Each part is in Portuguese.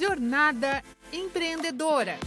Jornada Empreendedora.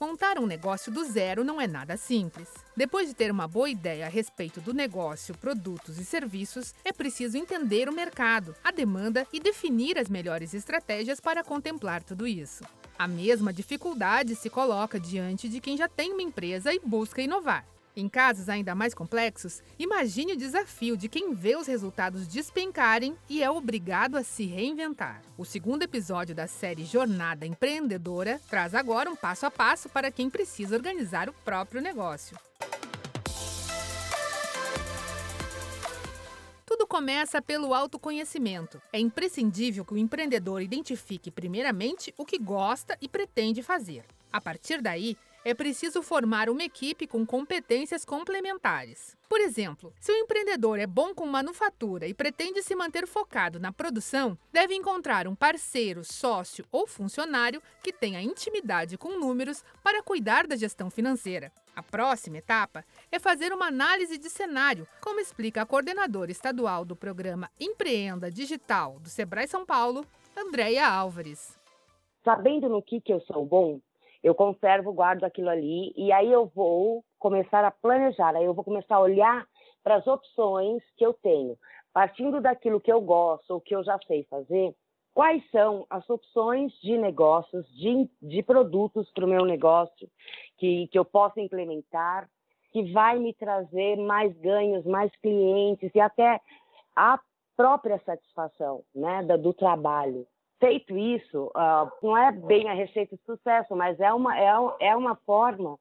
Montar um negócio do zero não é nada simples. Depois de ter uma boa ideia a respeito do negócio, produtos e serviços, é preciso entender o mercado, a demanda e definir as melhores estratégias para contemplar tudo isso. A mesma dificuldade se coloca diante de quem já tem uma empresa e busca inovar. Em casos ainda mais complexos, imagine o desafio de quem vê os resultados despencarem e é obrigado a se reinventar. O segundo episódio da série Jornada Empreendedora traz agora um passo a passo para quem precisa organizar o próprio negócio. Tudo começa pelo autoconhecimento. É imprescindível que o empreendedor identifique, primeiramente, o que gosta e pretende fazer. A partir daí, é preciso formar uma equipe com competências complementares. Por exemplo, se o empreendedor é bom com manufatura e pretende se manter focado na produção, deve encontrar um parceiro, sócio ou funcionário que tenha intimidade com números para cuidar da gestão financeira. A próxima etapa é fazer uma análise de cenário, como explica a coordenadora estadual do programa Empreenda Digital do Sebrae São Paulo, Andréia Álvares. Sabendo no que, que eu sou bom, eu conservo, guardo aquilo ali e aí eu vou começar a planejar, aí eu vou começar a olhar para as opções que eu tenho, partindo daquilo que eu gosto ou que eu já sei fazer, quais são as opções de negócios, de, de produtos para o meu negócio que, que eu possa implementar, que vai me trazer mais ganhos, mais clientes e até a própria satisfação né, do trabalho. Feito isso, uh, não é bem a receita de sucesso, mas é uma, é, é uma forma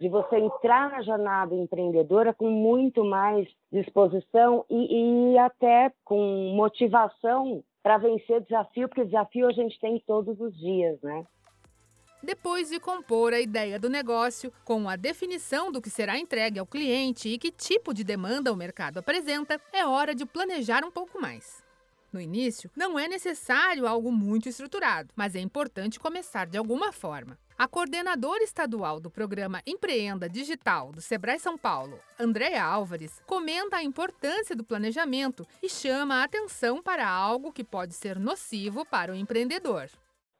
de você entrar na jornada empreendedora com muito mais disposição e, e até com motivação para vencer desafio, porque desafio a gente tem todos os dias, né? Depois de compor a ideia do negócio, com a definição do que será entregue ao cliente e que tipo de demanda o mercado apresenta, é hora de planejar um pouco mais. No início, não é necessário algo muito estruturado, mas é importante começar de alguma forma. A coordenadora estadual do programa Empreenda Digital do Sebrae São Paulo, Andréa Álvares, comenta a importância do planejamento e chama a atenção para algo que pode ser nocivo para o empreendedor.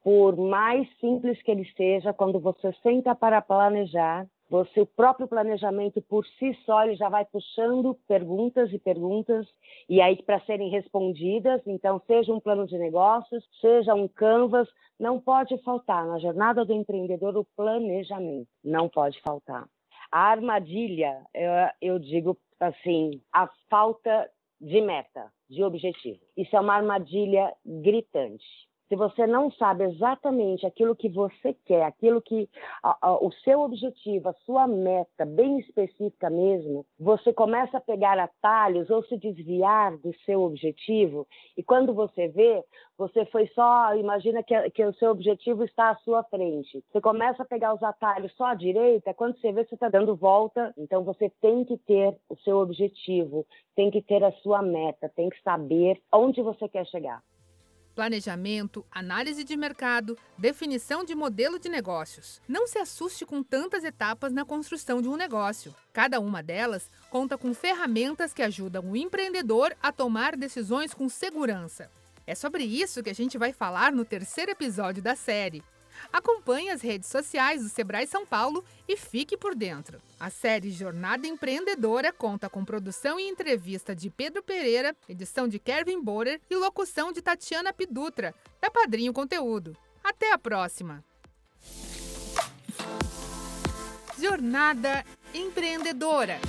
Por mais simples que ele seja, quando você senta para planejar, você, o próprio planejamento por si só, ele já vai puxando perguntas e perguntas, e aí para serem respondidas, então, seja um plano de negócios, seja um canvas, não pode faltar na jornada do empreendedor o planejamento, não pode faltar. A armadilha, eu, eu digo assim, a falta de meta, de objetivo. Isso é uma armadilha gritante se você não sabe exatamente aquilo que você quer, aquilo que a, a, o seu objetivo, a sua meta bem específica mesmo, você começa a pegar atalhos ou se desviar do seu objetivo e quando você vê, você foi só, imagina que, que o seu objetivo está à sua frente. Você começa a pegar os atalhos só à direita, quando você vê, você está dando volta. Então você tem que ter o seu objetivo, tem que ter a sua meta, tem que saber onde você quer chegar planejamento, análise de mercado, definição de modelo de negócios. Não se assuste com tantas etapas na construção de um negócio. Cada uma delas conta com ferramentas que ajudam o empreendedor a tomar decisões com segurança. É sobre isso que a gente vai falar no terceiro episódio da série. Acompanhe as redes sociais do Sebrae São Paulo e fique por dentro. A série Jornada Empreendedora conta com produção e entrevista de Pedro Pereira, edição de Kevin Borer e locução de Tatiana Pidutra, da Padrinho Conteúdo. Até a próxima! Jornada Empreendedora.